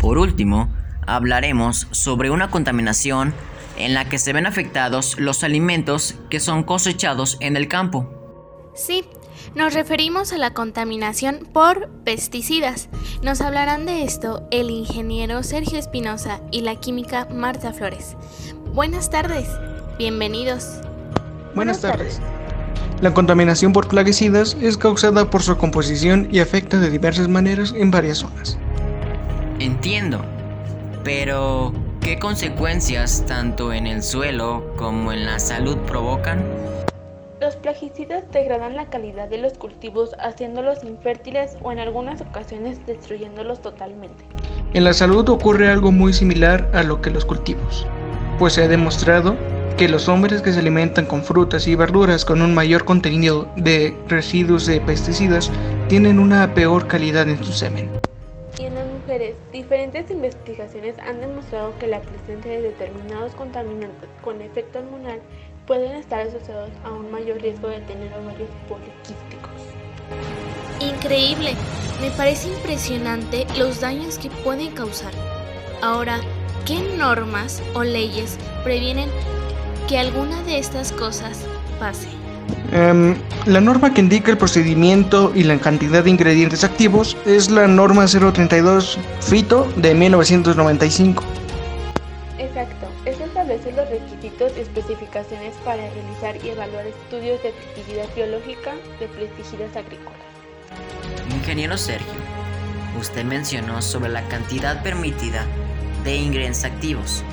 Por último, hablaremos sobre una contaminación en la que se ven afectados los alimentos que son cosechados en el campo. Sí, nos referimos a la contaminación por pesticidas. Nos hablarán de esto el ingeniero Sergio Espinosa y la química Marta Flores. Buenas tardes, bienvenidos. Buenas tardes. La contaminación por plaguicidas es causada por su composición y afecta de diversas maneras en varias zonas. Entiendo, pero ¿qué consecuencias tanto en el suelo como en la salud provocan? Los plaguicidas degradan la calidad de los cultivos haciéndolos infértiles o en algunas ocasiones destruyéndolos totalmente. En la salud ocurre algo muy similar a lo que los cultivos, pues se ha demostrado que los hombres que se alimentan con frutas y verduras con un mayor contenido de residuos de pesticidas tienen una peor calidad en su semen. Diferentes investigaciones han demostrado que la presencia de determinados contaminantes con efecto hormonal pueden estar asociados a un mayor riesgo de tener ovarios poliquísticos. Increíble, me parece impresionante los daños que pueden causar. Ahora, ¿qué normas o leyes previenen que alguna de estas cosas pase? Em, la norma que indica el procedimiento y la cantidad de ingredientes activos es la norma 032 FITO de 1995. Exacto, esta establece los requisitos y especificaciones para realizar y evaluar estudios de actividad biológica de pesticidas agrícolas. Ingeniero Sergio, usted mencionó sobre la cantidad permitida de ingredientes activos,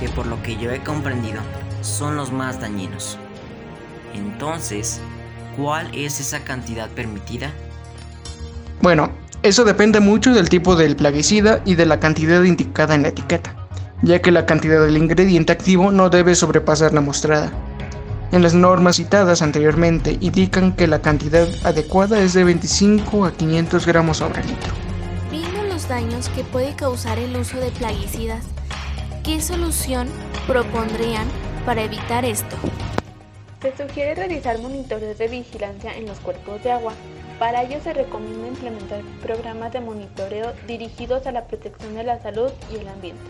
que por lo que yo he comprendido son los más dañinos. Entonces, ¿cuál es esa cantidad permitida? Bueno, eso depende mucho del tipo del plaguicida y de la cantidad indicada en la etiqueta, ya que la cantidad del ingrediente activo no debe sobrepasar la mostrada. En las normas citadas anteriormente indican que la cantidad adecuada es de 25 a 500 gramos sobre litro. Viendo los daños que puede causar el uso de plaguicidas, ¿qué solución propondrían para evitar esto? Se sugiere realizar monitoreos de vigilancia en los cuerpos de agua. Para ello se recomienda implementar programas de monitoreo dirigidos a la protección de la salud y el ambiente.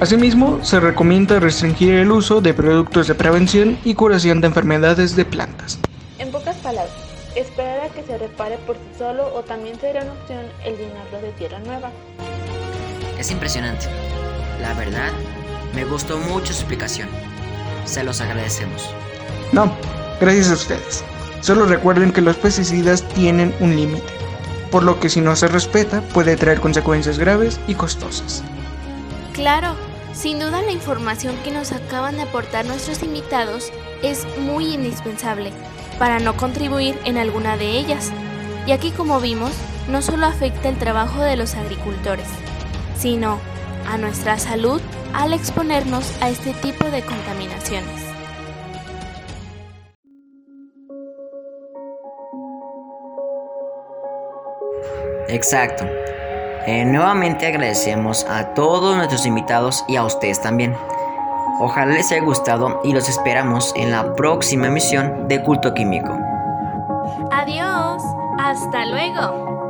Asimismo, se recomienda restringir el uso de productos de prevención y curación de enfermedades de plantas. En pocas palabras, esperar a que se repare por sí solo o también sería una opción el llenarlo de tierra nueva. Es impresionante. La verdad, me gustó mucho su explicación. Se los agradecemos. No, gracias a ustedes. Solo recuerden que los pesticidas tienen un límite, por lo que si no se respeta puede traer consecuencias graves y costosas. Claro, sin duda la información que nos acaban de aportar nuestros invitados es muy indispensable para no contribuir en alguna de ellas, ya que como vimos, no solo afecta el trabajo de los agricultores, sino a nuestra salud al exponernos a este tipo de contaminaciones. Exacto. Eh, nuevamente agradecemos a todos nuestros invitados y a ustedes también. Ojalá les haya gustado y los esperamos en la próxima emisión de Culto Químico. Adiós, hasta luego.